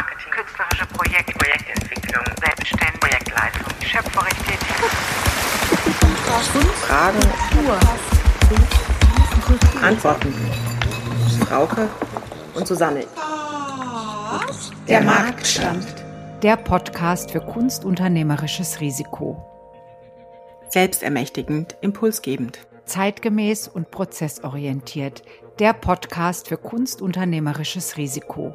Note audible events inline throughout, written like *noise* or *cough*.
Marketing, künstlerische Projekte, Projektentwicklung, Selbstständigkeit, Projektleitung, schöpferisch tätig. Fragen, Antworten. Frauke und Susanne. Der Marktstand. Der Podcast für kunstunternehmerisches Risiko. Selbstermächtigend, impulsgebend. Zeitgemäß und prozessorientiert. Der Podcast für kunstunternehmerisches Risiko.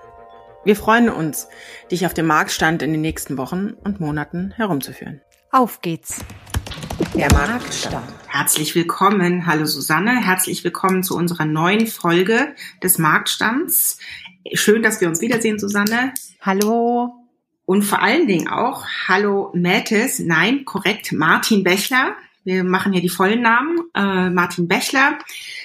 Wir freuen uns, dich auf dem Marktstand in den nächsten Wochen und Monaten herumzuführen. Auf geht's! Der Marktstand. Herzlich willkommen. Hallo Susanne. Herzlich willkommen zu unserer neuen Folge des Marktstands. Schön, dass wir uns wiedersehen, Susanne. Hallo! Und vor allen Dingen auch Hallo Mattes. Nein, korrekt, Martin Bechler. Wir machen hier die vollen Namen. Äh, Martin Bechler.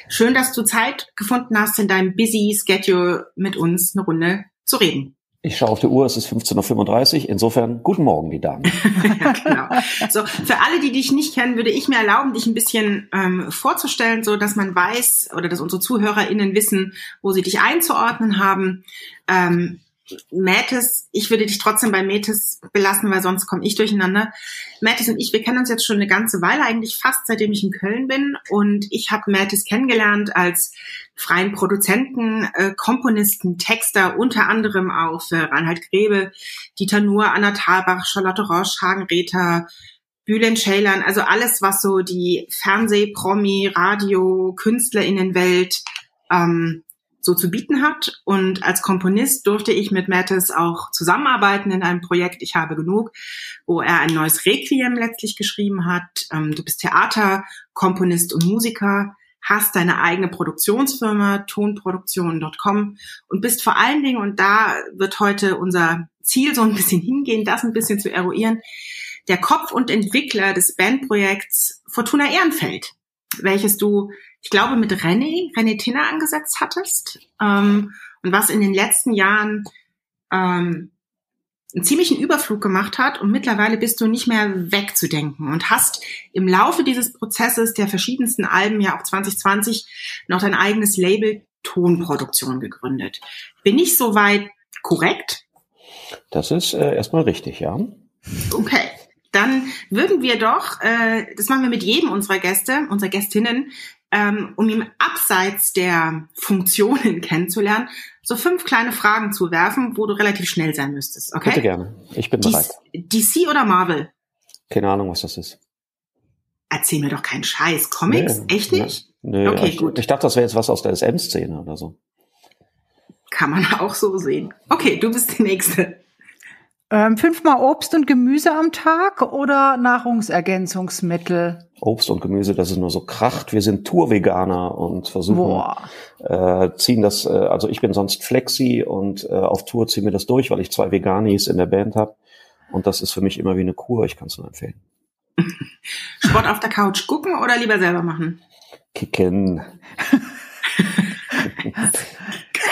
Schön, dass du Zeit gefunden hast, in deinem busy Schedule mit uns eine Runde zu reden. Ich schaue auf die Uhr, es ist 15.35 Uhr. Insofern, guten Morgen, die Damen. *laughs* ja, genau. So, für alle, die dich nicht kennen, würde ich mir erlauben, dich ein bisschen ähm, vorzustellen, so dass man weiß oder dass unsere ZuhörerInnen wissen, wo sie dich einzuordnen haben. Ähm, Mathis, ich würde dich trotzdem bei Mathis belassen, weil sonst komme ich durcheinander. Mathis und ich, wir kennen uns jetzt schon eine ganze Weile, eigentlich fast seitdem ich in Köln bin. Und ich habe Mathis kennengelernt als freien Produzenten, äh, Komponisten, Texter, unter anderem auch für Reinhard Grebe, Dieter Nuhr, Anna Thalbach, Charlotte Roche, Hagen Rether, Bülent Ceylan, also alles, was so die Fernseh-, Promi-, Radio-, KünstlerInnenwelt ähm, so zu bieten hat. Und als Komponist durfte ich mit Mattis auch zusammenarbeiten in einem Projekt Ich habe genug, wo er ein neues Requiem letztlich geschrieben hat. Ähm, du bist Theater, Komponist und Musiker, hast deine eigene Produktionsfirma, tonproduktion.com und bist vor allen Dingen, und da wird heute unser Ziel so ein bisschen hingehen, das ein bisschen zu eruieren, der Kopf und Entwickler des Bandprojekts Fortuna Ehrenfeld, welches du ich glaube, mit René, René Tinner angesetzt hattest ähm, und was in den letzten Jahren ähm, einen ziemlichen Überflug gemacht hat und mittlerweile bist du nicht mehr wegzudenken und hast im Laufe dieses Prozesses der verschiedensten Alben ja auch 2020 noch dein eigenes Label Tonproduktion gegründet. Bin ich soweit korrekt? Das ist äh, erstmal richtig, ja. Okay. Dann würden wir doch, äh, das machen wir mit jedem unserer Gäste, unserer Gästinnen, ähm, um ihm abseits der Funktionen *laughs* kennenzulernen, so fünf kleine Fragen zu werfen, wo du relativ schnell sein müsstest. Okay? Bitte gerne. Ich bin DC, bereit. DC oder Marvel? Keine Ahnung, was das ist. Erzähl mir doch keinen Scheiß. Comics? Nee, Echt nicht? Nee, Okay, ich, gut. ich dachte, das wäre jetzt was aus der SM-Szene oder so. Kann man *laughs* auch so sehen. Okay, du bist die Nächste. Ähm, fünfmal Obst und Gemüse am Tag oder Nahrungsergänzungsmittel? Obst und Gemüse, das ist nur so kracht. Wir sind Tour-Veganer und versuchen, Boah. äh, ziehen das, äh, also ich bin sonst Flexi und äh, auf Tour ziehen wir das durch, weil ich zwei Veganis in der Band habe. Und das ist für mich immer wie eine Kur, ich kann es nur empfehlen. *laughs* Sport auf der Couch gucken oder lieber selber machen? Kicken. *laughs*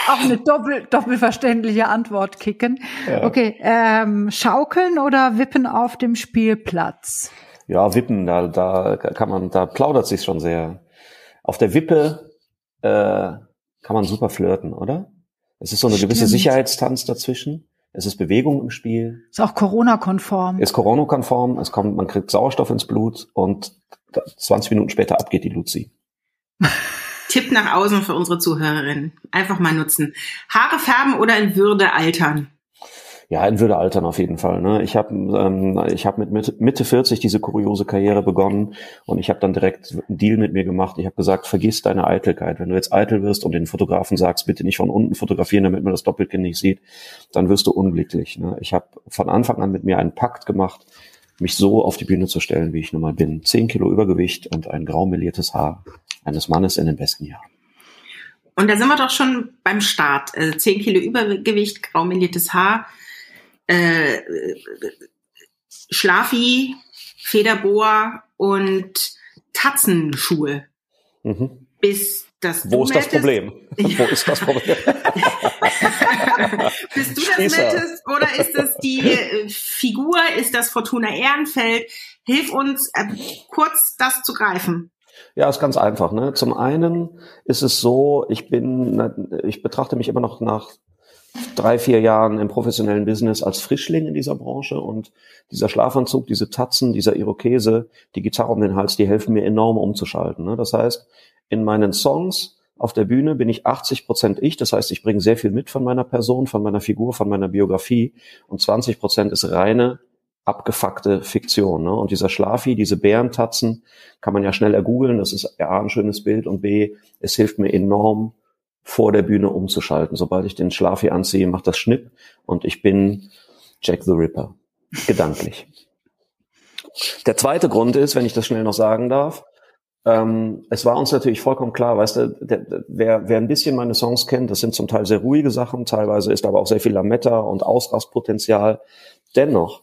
Auch eine doppel, doppelverständliche Antwort kicken. Okay, ähm, schaukeln oder wippen auf dem Spielplatz? Ja, Wippen, da, da kann man, da plaudert sich schon sehr. Auf der Wippe äh, kann man super flirten, oder? Es ist so eine gewisse Stimmt. Sicherheitstanz dazwischen. Es ist Bewegung im Spiel. Ist auch Corona-konform. Ist Corona-konform. Es kommt, man kriegt Sauerstoff ins Blut und 20 Minuten später ab geht die Luzi. *laughs* Tipp nach außen für unsere Zuhörerinnen. Einfach mal nutzen. Haare färben oder in Würde altern? Ja, in Würde altern auf jeden Fall. Ne? Ich habe ähm, ich hab mit Mitte, Mitte 40 diese kuriose Karriere begonnen und ich habe dann direkt einen Deal mit mir gemacht. Ich habe gesagt, vergiss deine Eitelkeit. Wenn du jetzt eitel wirst und den Fotografen sagst, bitte nicht von unten fotografieren, damit man das Doppelkinn nicht sieht, dann wirst du unglücklich. Ne? Ich habe von Anfang an mit mir einen Pakt gemacht, mich so auf die Bühne zu stellen, wie ich nun mal bin. Zehn Kilo Übergewicht und ein grau meliertes Haar eines Mannes in den besten Jahren. Und da sind wir doch schon beim Start. Also 10 Kilo Übergewicht, grau meliertes Haar äh, Schlafi, Federboa und Tatzenschuhe. Mhm. Bis das *laughs* Wo ist das Problem? *laughs* Wo ist das Problem? Bist du das meldest oder ist das die äh, Figur? Ist das Fortuna Ehrenfeld? Hilf uns äh, kurz das zu greifen. Ja, ist ganz einfach. Ne? Zum einen ist es so, ich bin, ich betrachte mich immer noch nach drei, vier Jahren im professionellen Business als Frischling in dieser Branche und dieser Schlafanzug, diese Tatzen, dieser Irokese, die Gitarre um den Hals, die helfen mir enorm umzuschalten. Ne? Das heißt, in meinen Songs auf der Bühne bin ich 80 Prozent ich, das heißt, ich bringe sehr viel mit von meiner Person, von meiner Figur, von meiner Biografie und 20 Prozent ist reine abgefuckte Fiktion. Ne? Und dieser Schlafi, diese Bärentatzen, kann man ja schnell ergoogeln, das ist A, ein schönes Bild und B, es hilft mir enorm, vor der Bühne umzuschalten. Sobald ich den Schlafi anziehe, macht das Schnipp und ich bin Jack the Ripper. Gedanklich. Der zweite Grund ist, wenn ich das schnell noch sagen darf, ähm, es war uns natürlich vollkommen klar, weißt du, der, der, wer, wer ein bisschen meine Songs kennt, das sind zum Teil sehr ruhige Sachen, teilweise ist aber auch sehr viel Lametta und Ausrastpotenzial. Dennoch,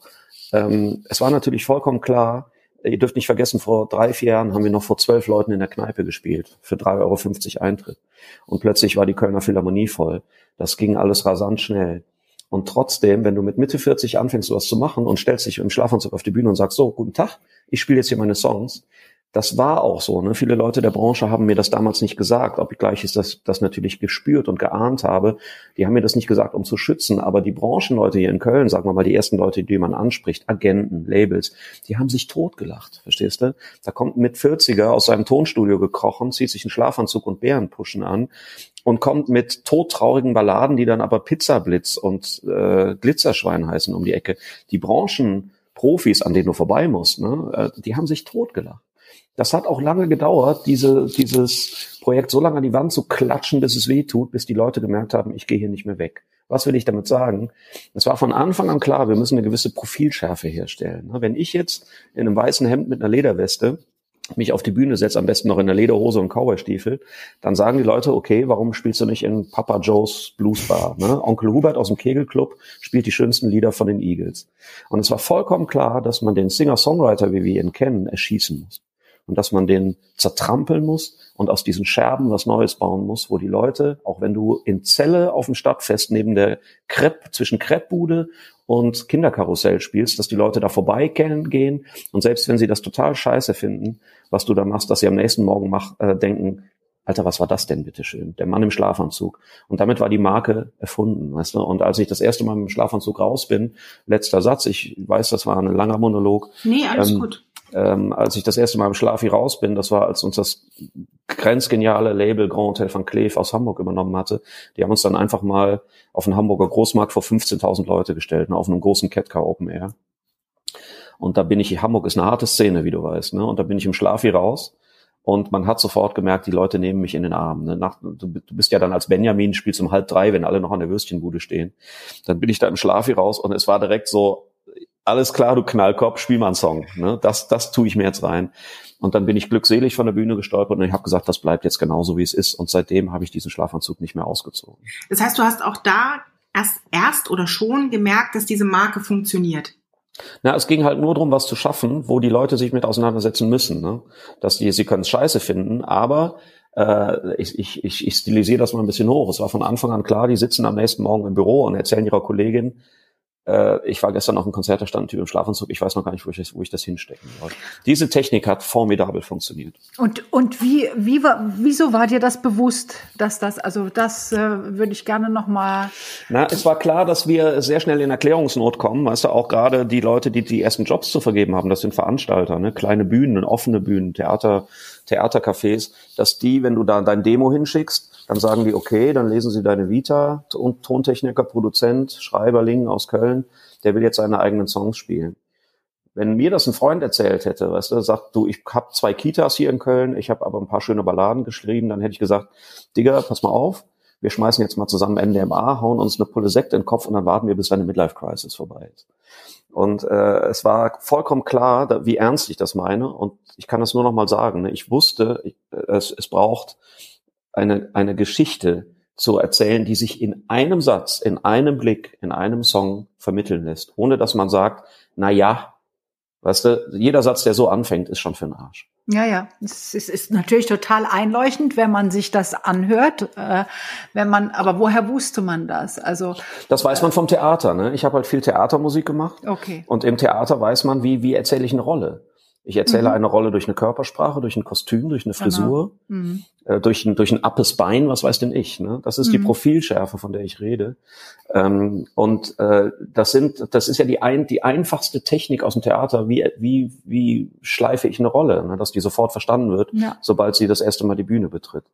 ähm, es war natürlich vollkommen klar, ihr dürft nicht vergessen, vor drei, vier Jahren haben wir noch vor zwölf Leuten in der Kneipe gespielt, für 3,50 Euro Eintritt. Und plötzlich war die Kölner Philharmonie voll. Das ging alles rasant schnell. Und trotzdem, wenn du mit Mitte 40 anfängst, sowas zu machen und stellst dich im Schlafanzug auf die Bühne und sagst, so, guten Tag, ich spiele jetzt hier meine Songs, das war auch so. Ne? Viele Leute der Branche haben mir das damals nicht gesagt, obgleich ich das, das natürlich gespürt und geahnt habe. Die haben mir das nicht gesagt, um zu schützen. Aber die Branchenleute hier in Köln, sagen wir mal, die ersten Leute, die man anspricht, Agenten, Labels, die haben sich totgelacht, verstehst du? Da kommt mit 40er aus seinem Tonstudio gekrochen, zieht sich einen Schlafanzug und Bärenpuschen an und kommt mit todtraurigen Balladen, die dann aber Pizzablitz und äh, Glitzerschwein heißen um die Ecke. Die Branchenprofis, an denen du vorbei musst, ne, äh, die haben sich totgelacht. Das hat auch lange gedauert, diese, dieses Projekt so lange an die Wand zu klatschen, bis es weh tut, bis die Leute gemerkt haben, ich gehe hier nicht mehr weg. Was will ich damit sagen? Es war von Anfang an klar, wir müssen eine gewisse Profilschärfe herstellen. Wenn ich jetzt in einem weißen Hemd mit einer Lederweste mich auf die Bühne setze, am besten noch in einer Lederhose und Cowboystiefel, dann sagen die Leute, okay, warum spielst du nicht in Papa Joe's Blues Bar? Ne? Onkel Hubert aus dem Kegelclub spielt die schönsten Lieder von den Eagles. Und es war vollkommen klar, dass man den Singer-Songwriter, wie wir ihn kennen, erschießen muss und dass man den zertrampeln muss und aus diesen Scherben was Neues bauen muss, wo die Leute, auch wenn du in Zelle auf dem Stadtfest neben der Crepe, zwischen Crepebude und Kinderkarussell spielst, dass die Leute da vorbeigehen und selbst wenn sie das total scheiße finden, was du da machst, dass sie am nächsten Morgen mach, äh, denken, Alter, was war das denn, bitteschön? Der Mann im Schlafanzug. Und damit war die Marke erfunden, weißt du? Und als ich das erste Mal mit dem Schlafanzug raus bin, letzter Satz, ich weiß, das war ein langer Monolog. Nee, alles ähm, gut ähm, als ich das erste Mal im Schlafi raus bin, das war, als uns das grenzgeniale Label Grand Hotel van Cleef aus Hamburg übernommen hatte. Die haben uns dann einfach mal auf den Hamburger Großmarkt vor 15.000 Leute gestellt, ne, auf einem großen Catcar Open Air. Und da bin ich, Hamburg ist eine harte Szene, wie du weißt, ne? Und da bin ich im Schlafi raus. Und man hat sofort gemerkt, die Leute nehmen mich in den Arm. Ne? Nach, du, du, bist ja dann als Benjamin, spielst um halb drei, wenn alle noch an der Würstchenbude stehen. Dann bin ich da im Schlafi raus und es war direkt so, alles klar, du Knallkopf, spiel mal einen Song. Ne? Das, das tue ich mir jetzt rein. Und dann bin ich glückselig von der Bühne gestolpert und ich habe gesagt, das bleibt jetzt genauso, wie es ist. Und seitdem habe ich diesen Schlafanzug nicht mehr ausgezogen. Das heißt, du hast auch da erst, erst oder schon gemerkt, dass diese Marke funktioniert. Na, es ging halt nur darum, was zu schaffen, wo die Leute sich mit auseinandersetzen müssen. Ne? Dass die, sie können es scheiße finden, aber äh, ich, ich, ich, ich stilisiere das mal ein bisschen hoch. Es war von Anfang an klar, die sitzen am nächsten Morgen im Büro und erzählen ihrer Kollegin, ich war gestern auf einem Konzert, da stand ein Typ im Schlafanzug, ich weiß noch gar nicht, wo ich das, wo ich das hinstecken soll. Diese Technik hat formidabel funktioniert. Und, und wie, wie war, wieso war dir das bewusst, dass das, also das äh, würde ich gerne nochmal. Na, es war klar, dass wir sehr schnell in Erklärungsnot kommen, weißt du, auch gerade die Leute, die die ersten Jobs zu vergeben haben, das sind Veranstalter, ne, kleine Bühnen, offene Bühnen, Theater, Theatercafés, dass die, wenn du da dein Demo hinschickst, dann sagen die, okay, dann lesen sie deine Vita, Tontechniker, Produzent, Schreiberling aus Köln, der will jetzt seine eigenen Songs spielen. Wenn mir das ein Freund erzählt hätte, weißt du, sagt du, ich habe zwei Kitas hier in Köln, ich habe aber ein paar schöne Balladen geschrieben, dann hätte ich gesagt, Digga, pass mal auf, wir schmeißen jetzt mal zusammen NDMA, hauen uns eine Pulle Sekt in den Kopf und dann warten wir, bis deine Midlife Crisis vorbei ist. Und äh, es war vollkommen klar, da, wie ernst ich das meine. Und ich kann das nur noch mal sagen. Ne? Ich wusste, ich, es, es braucht eine, eine Geschichte zu erzählen, die sich in einem Satz, in einem Blick, in einem Song vermitteln lässt, ohne dass man sagt, na ja, weißt du, jeder Satz, der so anfängt, ist schon für den Arsch. Ja, ja, es ist, ist natürlich total einleuchtend, wenn man sich das anhört. Äh, wenn man, aber woher wusste man das? Also das weiß man vom Theater. Ne? Ich habe halt viel Theatermusik gemacht. Okay. Und im Theater weiß man, wie wie erzähle ich eine Rolle. Ich erzähle mhm. eine Rolle durch eine Körpersprache, durch ein Kostüm, durch eine genau. Frisur, genau. mhm. äh, durch, ein, durch ein appes Bein, was weiß denn ich. Ne? Das ist mhm. die Profilschärfe, von der ich rede. Ähm, und äh, das sind, das ist ja die, ein, die einfachste Technik aus dem Theater. Wie, wie, wie schleife ich eine Rolle, ne? dass die sofort verstanden wird, ja. sobald sie das erste Mal die Bühne betritt.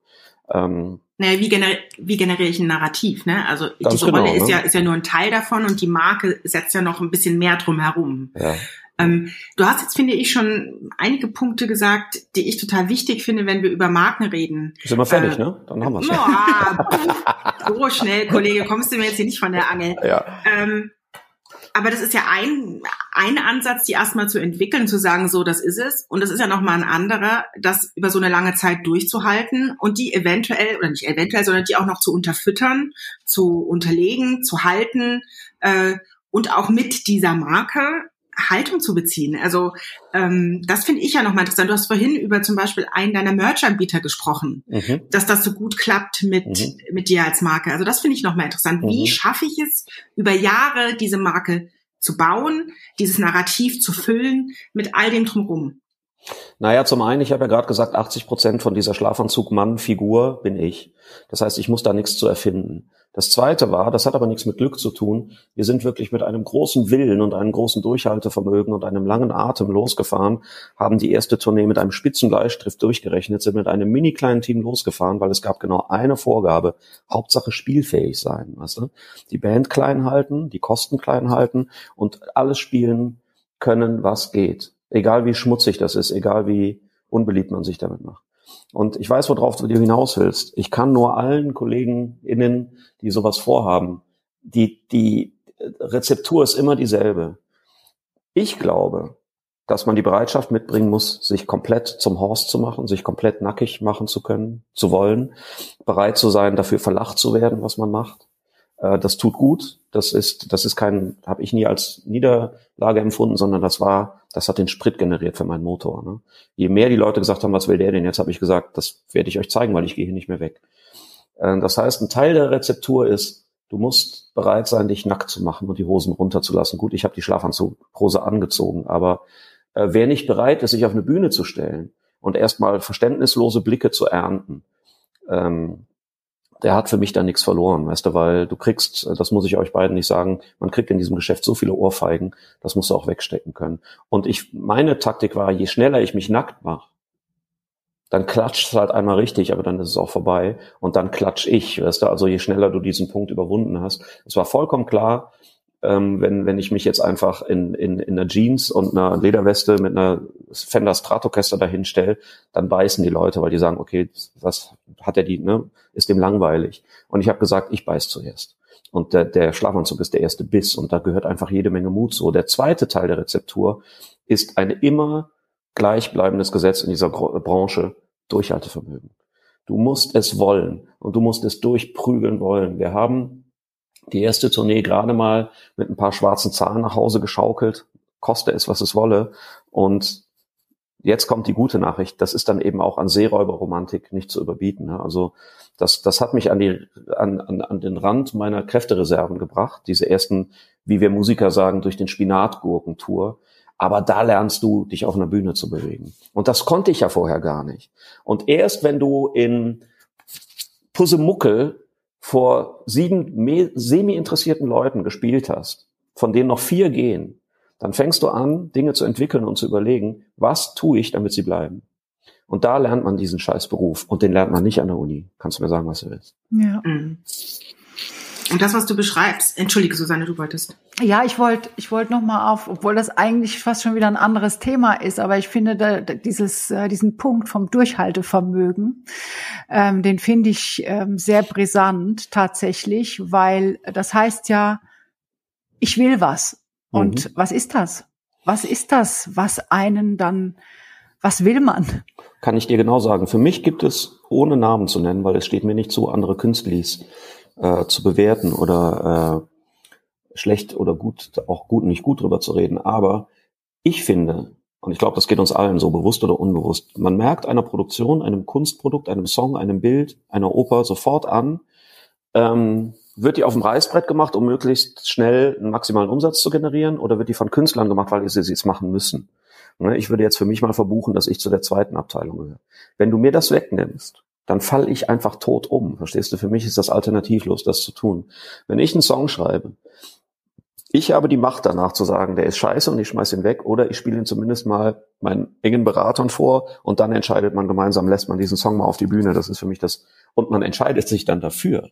Ähm, naja, wie, gener wie generiere ich ein Narrativ? Ne? Also diese genau, Rolle ist ne? ja ist ja nur ein Teil davon und die Marke setzt ja noch ein bisschen mehr drum herum. Ja. Ähm, du hast jetzt, finde ich, schon einige Punkte gesagt, die ich total wichtig finde, wenn wir über Marken reden. Sind wir fertig, äh, ne? Dann haben wir es. *laughs* so schnell, Kollege, kommst du mir jetzt hier nicht von der Angel. Ja. Ähm, aber das ist ja ein, ein Ansatz, die erstmal zu entwickeln, zu sagen, so, das ist es. Und das ist ja nochmal ein anderer, das über so eine lange Zeit durchzuhalten und die eventuell, oder nicht eventuell, sondern die auch noch zu unterfüttern, zu unterlegen, zu halten äh, und auch mit dieser Marke Haltung zu beziehen. Also ähm, das finde ich ja nochmal interessant. Du hast vorhin über zum Beispiel einen deiner Merch-Anbieter gesprochen, mhm. dass das so gut klappt mit, mhm. mit dir als Marke. Also das finde ich nochmal interessant. Mhm. Wie schaffe ich es, über Jahre diese Marke zu bauen, dieses Narrativ zu füllen mit all dem drumherum? Naja, zum einen, ich habe ja gerade gesagt, 80 Prozent von dieser Schlafanzug-Mann-Figur bin ich. Das heißt, ich muss da nichts zu erfinden. Das zweite war, das hat aber nichts mit Glück zu tun. Wir sind wirklich mit einem großen Willen und einem großen Durchhaltevermögen und einem langen Atem losgefahren, haben die erste Tournee mit einem spitzen Bleistift durchgerechnet, sind mit einem mini kleinen Team losgefahren, weil es gab genau eine Vorgabe. Hauptsache spielfähig sein, weißt du? Die Band klein halten, die Kosten klein halten und alles spielen können, was geht. Egal wie schmutzig das ist, egal wie unbeliebt man sich damit macht. Und ich weiß, worauf du dir hinaus willst. Ich kann nur allen Kollegen innen, die sowas vorhaben, die, die Rezeptur ist immer dieselbe. Ich glaube, dass man die Bereitschaft mitbringen muss, sich komplett zum Horst zu machen, sich komplett nackig machen zu können, zu wollen, bereit zu sein, dafür verlacht zu werden, was man macht. Äh, das tut gut. Das ist, das ist kein, habe ich nie als Niederlage empfunden, sondern das war das hat den Sprit generiert für meinen Motor. Ne? Je mehr die Leute gesagt haben, was will der denn jetzt, habe ich gesagt, das werde ich euch zeigen, weil ich gehe hier nicht mehr weg. Äh, das heißt, ein Teil der Rezeptur ist, du musst bereit sein, dich nackt zu machen und die Hosen runterzulassen. Gut, ich habe die Schlafanzughose angezogen, aber äh, wer nicht bereit ist, sich auf eine Bühne zu stellen und erstmal verständnislose Blicke zu ernten, ähm, der hat für mich da nichts verloren, weißt du, weil du kriegst, das muss ich euch beiden nicht sagen, man kriegt in diesem Geschäft so viele Ohrfeigen, das musst du auch wegstecken können. Und ich, meine Taktik war, je schneller ich mich nackt mache, dann klatscht es halt einmal richtig, aber dann ist es auch vorbei und dann klatsch ich, weißt du, also je schneller du diesen Punkt überwunden hast. Es war vollkommen klar, ähm, wenn, wenn ich mich jetzt einfach in, in, in einer Jeans und einer Lederweste mit einer Fender Stratocaster dahin stelle, dann beißen die Leute, weil die sagen, okay, was hat er die, ne, ist dem langweilig. Und ich habe gesagt, ich beiß zuerst. Und der, der Schlafanzug ist der erste Biss und da gehört einfach jede Menge Mut zu. Der zweite Teil der Rezeptur ist ein immer gleichbleibendes Gesetz in dieser Branche, Durchhaltevermögen. Du musst es wollen und du musst es durchprügeln wollen. Wir haben die erste Tournee gerade mal mit ein paar schwarzen Zahlen nach Hause geschaukelt, koste es, was es wolle. Und jetzt kommt die gute Nachricht, das ist dann eben auch an Seeräuberromantik nicht zu überbieten. Ne? Also das, das hat mich an, die, an, an, an den Rand meiner Kräftereserven gebracht, diese ersten wie wir Musiker sagen, durch den Spinatgurkentour. Aber da lernst du, dich auf einer Bühne zu bewegen. Und das konnte ich ja vorher gar nicht. Und erst wenn du in Pussemuckel vor sieben semi-interessierten Leuten gespielt hast, von denen noch vier gehen, dann fängst du an, Dinge zu entwickeln und zu überlegen, was tue ich, damit sie bleiben. Und da lernt man diesen Scheißberuf. Und den lernt man nicht an der Uni. Kannst du mir sagen, was du willst? Ja. Und das, was du beschreibst, entschuldige Susanne, du wolltest. Ja, ich wollte ich wollte noch mal auf, obwohl das eigentlich fast schon wieder ein anderes Thema ist, aber ich finde da, dieses äh, diesen Punkt vom Durchhaltevermögen, ähm, den finde ich ähm, sehr brisant tatsächlich, weil das heißt ja, ich will was. Und mhm. was ist das? Was ist das, was einen dann, was will man? Kann ich dir genau sagen. Für mich gibt es, ohne Namen zu nennen, weil es steht mir nicht zu, andere Künstlis äh, zu bewerten oder äh, schlecht oder gut, auch gut und nicht gut drüber zu reden. Aber ich finde, und ich glaube, das geht uns allen so bewusst oder unbewusst, man merkt einer Produktion, einem Kunstprodukt, einem Song, einem Bild, einer Oper sofort an, ähm, wird die auf dem Reißbrett gemacht, um möglichst schnell einen maximalen Umsatz zu generieren, oder wird die von Künstlern gemacht, weil sie es machen müssen? Ne, ich würde jetzt für mich mal verbuchen, dass ich zu der zweiten Abteilung gehöre. Wenn du mir das wegnimmst, dann falle ich einfach tot um. Verstehst du? Für mich ist das alternativlos, das zu tun. Wenn ich einen Song schreibe, ich habe die Macht danach zu sagen, der ist scheiße und ich schmeiß ihn weg oder ich spiele ihn zumindest mal meinen engen Beratern vor und dann entscheidet man gemeinsam, lässt man diesen Song mal auf die Bühne. Das ist für mich das, und man entscheidet sich dann dafür.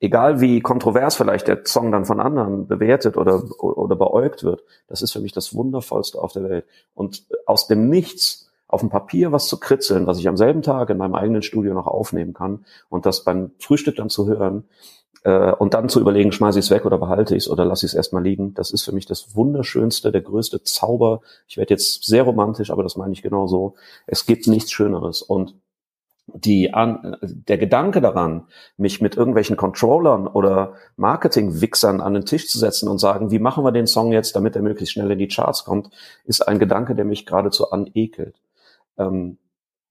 Egal wie kontrovers vielleicht der Song dann von anderen bewertet oder, oder beäugt wird, das ist für mich das Wundervollste auf der Welt. Und aus dem Nichts auf dem Papier was zu kritzeln, was ich am selben Tag in meinem eigenen Studio noch aufnehmen kann und das beim Frühstück dann zu hören äh, und dann zu überlegen, schmeiße ich es weg oder behalte ich es oder lasse ich es erstmal liegen, das ist für mich das Wunderschönste, der größte Zauber. Ich werde jetzt sehr romantisch, aber das meine ich genau so. Es gibt nichts Schöneres und die an, der Gedanke daran, mich mit irgendwelchen Controllern oder Marketing-Wichsern an den Tisch zu setzen und sagen, wie machen wir den Song jetzt, damit er möglichst schnell in die Charts kommt, ist ein Gedanke, der mich geradezu anekelt. Ähm,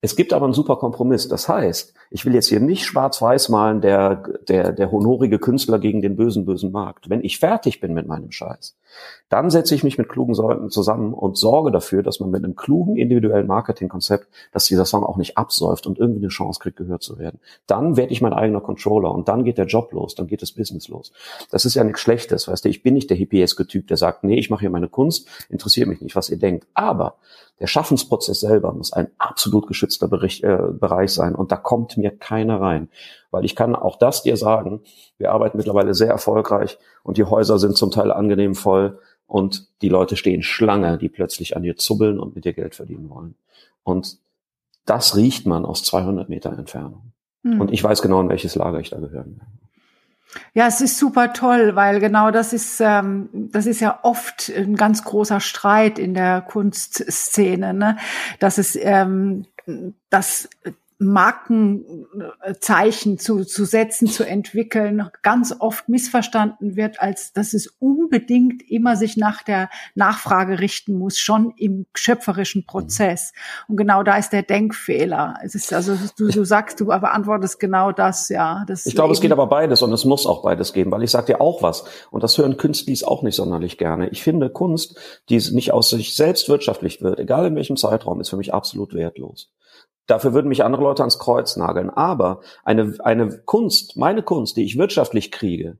es gibt aber einen super Kompromiss. Das heißt, ich will jetzt hier nicht schwarz-weiß malen, der, der, der honorige Künstler gegen den bösen, bösen Markt. Wenn ich fertig bin mit meinem Scheiß, dann setze ich mich mit klugen Leuten zusammen und sorge dafür, dass man mit einem klugen individuellen Marketingkonzept, dass dieser Song auch nicht absäuft und irgendwie eine Chance kriegt, gehört zu werden. Dann werde ich mein eigener Controller und dann geht der Job los, dann geht das Business los. Das ist ja nichts Schlechtes, weißt du. Ich bin nicht der hippieske Typ, der sagt, nee, ich mache hier meine Kunst, interessiert mich nicht, was ihr denkt. Aber der Schaffensprozess selber muss ein absolut geschützter Bericht, äh, Bereich sein und da kommt mir keiner rein. Weil ich kann auch das dir sagen, wir arbeiten mittlerweile sehr erfolgreich und die Häuser sind zum Teil angenehm voll und die Leute stehen Schlange, die plötzlich an dir zubbeln und mit dir Geld verdienen wollen. Und das riecht man aus 200 Meter Entfernung. Mhm. Und ich weiß genau, in welches Lager ich da gehören will. Ja, es ist super toll, weil genau das ist, ähm, das ist ja oft ein ganz großer Streit in der Kunstszene, ne? dass es, ähm, dass Markenzeichen zu, zu setzen, zu entwickeln, ganz oft missverstanden wird, als dass es unbedingt immer sich nach der Nachfrage richten muss, schon im schöpferischen Prozess. Und genau da ist der Denkfehler. Es ist also, du, du sagst, du beantwortest genau das, ja. Das ich glaube, es geht aber beides und es muss auch beides geben, weil ich sage dir auch was. Und das hören Künstlis auch nicht sonderlich gerne. Ich finde Kunst, die nicht aus sich selbst wirtschaftlich wird, egal in welchem Zeitraum, ist für mich absolut wertlos. Dafür würden mich andere Leute ans Kreuz nageln. Aber eine, eine Kunst, meine Kunst, die ich wirtschaftlich kriege,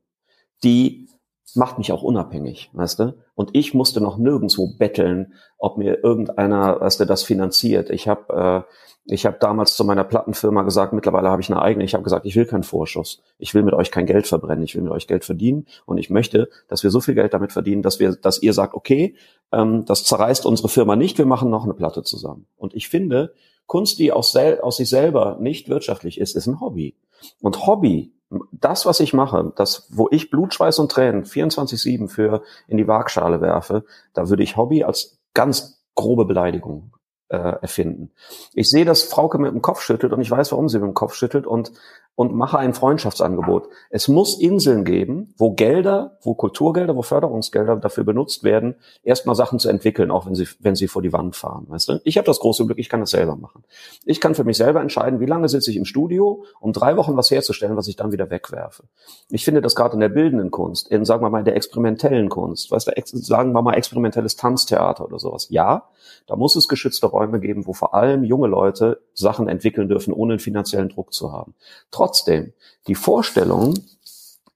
die macht mich auch unabhängig, weißt du? Und ich musste noch nirgendwo betteln, ob mir irgendeiner, weißt du, das finanziert. Ich habe äh, ich habe damals zu meiner Plattenfirma gesagt, mittlerweile habe ich eine eigene. Ich habe gesagt, ich will keinen Vorschuss. Ich will mit euch kein Geld verbrennen. Ich will mit euch Geld verdienen und ich möchte, dass wir so viel Geld damit verdienen, dass wir, dass ihr sagt, okay, ähm, das zerreißt unsere Firma nicht. Wir machen noch eine Platte zusammen. Und ich finde, Kunst, die aus, aus sich selber nicht wirtschaftlich ist, ist ein Hobby. Und Hobby, das, was ich mache, das, wo ich Blut, Schweiß und Tränen 24-7 für in die Waagschale werfe, da würde ich Hobby als ganz grobe Beleidigung äh, erfinden. Ich sehe, dass Frauke mit dem Kopf schüttelt und ich weiß, warum sie mit dem Kopf schüttelt und und mache ein Freundschaftsangebot. Es muss Inseln geben, wo Gelder, wo Kulturgelder, wo Förderungsgelder dafür benutzt werden, erstmal Sachen zu entwickeln, auch wenn sie, wenn sie vor die Wand fahren. Weißt du? Ich habe das große Glück, ich kann das selber machen. Ich kann für mich selber entscheiden, wie lange sitze ich im Studio, um drei Wochen was herzustellen, was ich dann wieder wegwerfe. Ich finde das gerade in der bildenden Kunst, in, sagen wir mal, der experimentellen Kunst, weißt du, sagen wir mal experimentelles Tanztheater oder sowas. Ja, da muss es geschützte Räume geben, wo vor allem junge Leute Sachen entwickeln dürfen, ohne finanziellen Druck zu haben. Trotzdem, die Vorstellung,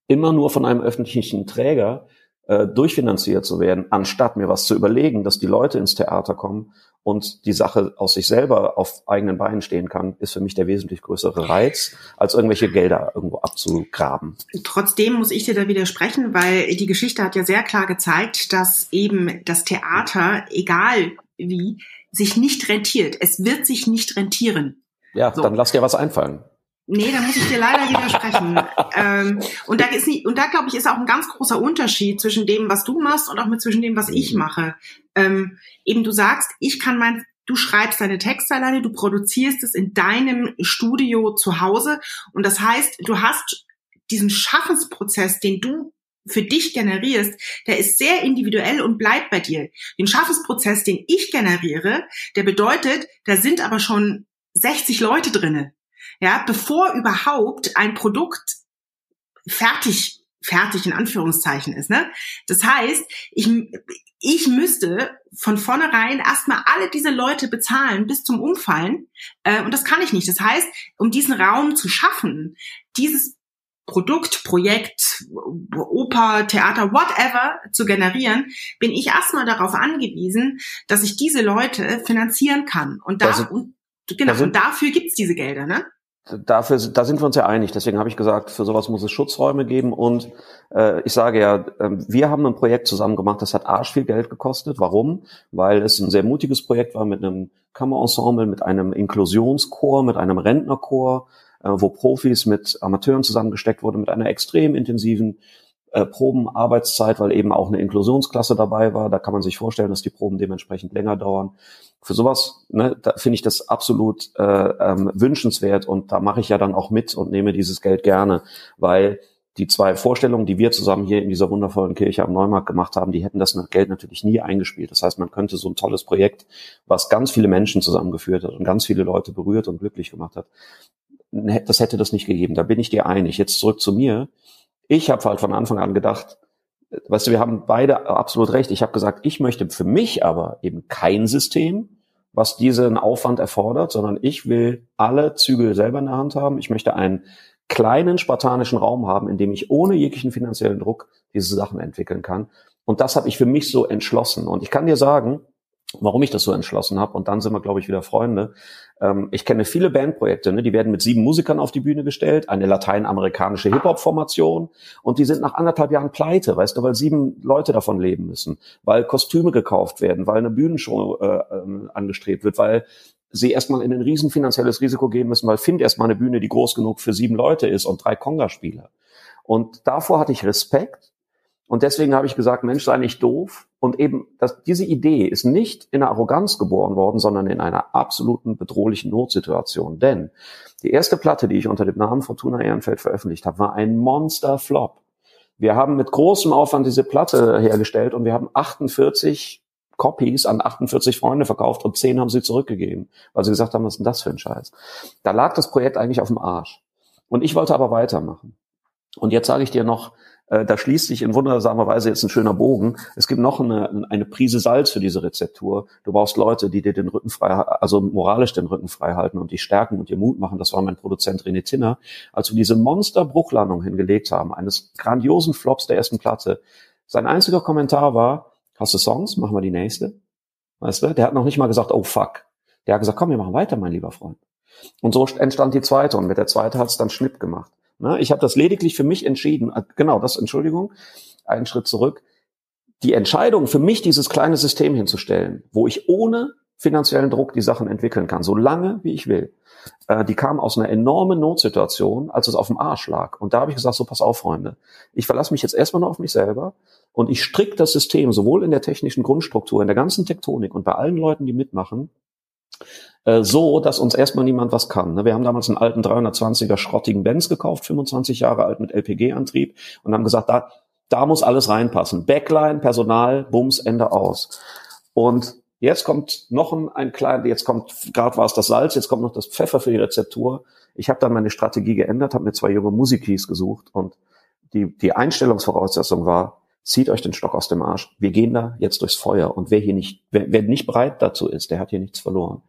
immer nur von einem öffentlichen Träger äh, durchfinanziert zu werden, anstatt mir was zu überlegen, dass die Leute ins Theater kommen und die Sache aus sich selber auf eigenen Beinen stehen kann, ist für mich der wesentlich größere Reiz, als irgendwelche Gelder irgendwo abzugraben. Trotzdem muss ich dir da widersprechen, weil die Geschichte hat ja sehr klar gezeigt, dass eben das Theater, egal wie, sich nicht rentiert. Es wird sich nicht rentieren. Ja, so. dann lass dir was einfallen. Nee, da muss ich dir leider widersprechen. ähm, und da ist nicht, und da glaube ich, ist auch ein ganz großer Unterschied zwischen dem, was du machst und auch mit zwischen dem, was ich mhm. mache. Ähm, eben du sagst, ich kann mein, du schreibst deine Texte alleine, du produzierst es in deinem Studio zu Hause. Und das heißt, du hast diesen Schaffensprozess, den du für dich generierst, der ist sehr individuell und bleibt bei dir. Den Schaffensprozess, den ich generiere, der bedeutet, da sind aber schon 60 Leute drinne ja, bevor überhaupt ein Produkt fertig, fertig in Anführungszeichen ist, ne? Das heißt, ich, ich müsste von vornherein erstmal alle diese Leute bezahlen bis zum Umfallen. Äh, und das kann ich nicht. Das heißt, um diesen Raum zu schaffen, dieses Produkt, Projekt, Oper, Theater, whatever zu generieren, bin ich erstmal darauf angewiesen, dass ich diese Leute finanzieren kann. Und, da, und, genau, und dafür gibt's diese Gelder, ne? Dafür, da sind wir uns ja einig. Deswegen habe ich gesagt, für sowas muss es Schutzräume geben. Und äh, ich sage ja, äh, wir haben ein Projekt zusammen gemacht, das hat arsch viel Geld gekostet. Warum? Weil es ein sehr mutiges Projekt war mit einem Kammerensemble, mit einem Inklusionschor, mit einem Rentnerchor, äh, wo Profis mit Amateuren zusammengesteckt wurden, mit einer extrem intensiven äh, Probenarbeitszeit, weil eben auch eine Inklusionsklasse dabei war. Da kann man sich vorstellen, dass die Proben dementsprechend länger dauern für sowas ne, da finde ich das absolut äh, ähm, wünschenswert und da mache ich ja dann auch mit und nehme dieses Geld gerne, weil die zwei Vorstellungen, die wir zusammen hier in dieser wundervollen Kirche am Neumarkt gemacht haben, die hätten das Geld natürlich nie eingespielt. Das heißt, man könnte so ein tolles Projekt, was ganz viele Menschen zusammengeführt hat und ganz viele Leute berührt und glücklich gemacht hat, das hätte das nicht gegeben. Da bin ich dir einig. Jetzt zurück zu mir. Ich habe halt von Anfang an gedacht, weißt du, wir haben beide absolut recht. Ich habe gesagt, ich möchte für mich aber eben kein System, was diesen Aufwand erfordert, sondern ich will alle Zügel selber in der Hand haben. Ich möchte einen kleinen spartanischen Raum haben, in dem ich ohne jeglichen finanziellen Druck diese Sachen entwickeln kann. Und das habe ich für mich so entschlossen. Und ich kann dir sagen, warum ich das so entschlossen habe. Und dann sind wir, glaube ich, wieder Freunde. Ähm, ich kenne viele Bandprojekte, ne? die werden mit sieben Musikern auf die Bühne gestellt, eine lateinamerikanische Hip-Hop-Formation und die sind nach anderthalb Jahren pleite, weißt du, weil sieben Leute davon leben müssen, weil Kostüme gekauft werden, weil eine Bühnenshow äh, ähm, angestrebt wird, weil sie erstmal in ein riesen finanzielles Risiko gehen müssen, weil Find erstmal eine Bühne, die groß genug für sieben Leute ist und drei Conga-Spieler. Und davor hatte ich Respekt und deswegen habe ich gesagt, Mensch, sei nicht doof. Und eben, dass diese Idee ist nicht in einer Arroganz geboren worden, sondern in einer absoluten bedrohlichen Notsituation. Denn die erste Platte, die ich unter dem Namen Fortuna Ehrenfeld veröffentlicht habe, war ein Monster-Flop. Wir haben mit großem Aufwand diese Platte hergestellt und wir haben 48 Copies an 48 Freunde verkauft und 10 haben sie zurückgegeben, weil sie gesagt haben, was ist denn das für ein Scheiß? Da lag das Projekt eigentlich auf dem Arsch. Und ich wollte aber weitermachen. Und jetzt sage ich dir noch, da schließt sich in wundersamer Weise jetzt ein schöner Bogen. Es gibt noch eine, eine Prise Salz für diese Rezeptur. Du brauchst Leute, die dir den Rücken frei, also moralisch den Rücken frei halten und die stärken und dir Mut machen. Das war mein Produzent René Tinner. Als wir diese Monster-Bruchlandung hingelegt haben, eines grandiosen Flops der ersten Platte, sein einziger Kommentar war, hast du Songs? Machen wir die nächste. Weißt du? Der hat noch nicht mal gesagt, oh fuck. Der hat gesagt, komm, wir machen weiter, mein lieber Freund. Und so entstand die zweite und mit der zweite hat es dann Schnipp gemacht. Ne? Ich habe das lediglich für mich entschieden. Äh, genau, das, Entschuldigung, einen Schritt zurück. Die Entscheidung für mich, dieses kleine System hinzustellen, wo ich ohne finanziellen Druck die Sachen entwickeln kann, so lange wie ich will, äh, die kam aus einer enormen Notsituation, als es auf dem Arsch lag. Und da habe ich gesagt, so pass auf, Freunde, ich verlasse mich jetzt erstmal nur auf mich selber und ich strick das System sowohl in der technischen Grundstruktur, in der ganzen Tektonik und bei allen Leuten, die mitmachen, äh, so, dass uns erstmal niemand was kann. Ne? Wir haben damals einen alten 320er schrottigen Benz gekauft, 25 Jahre alt mit LPG-Antrieb und haben gesagt, da, da muss alles reinpassen. Backline, Personal, Bums, Ende aus. Und jetzt kommt noch ein, ein klein, jetzt kommt, gerade war es das Salz, jetzt kommt noch das Pfeffer für die Rezeptur. Ich habe dann meine Strategie geändert, habe mir zwei junge Musikis gesucht und die, die Einstellungsvoraussetzung war, zieht euch den Stock aus dem Arsch. Wir gehen da jetzt durchs Feuer. Und wer hier nicht, wer, wer nicht bereit dazu ist, der hat hier nichts verloren.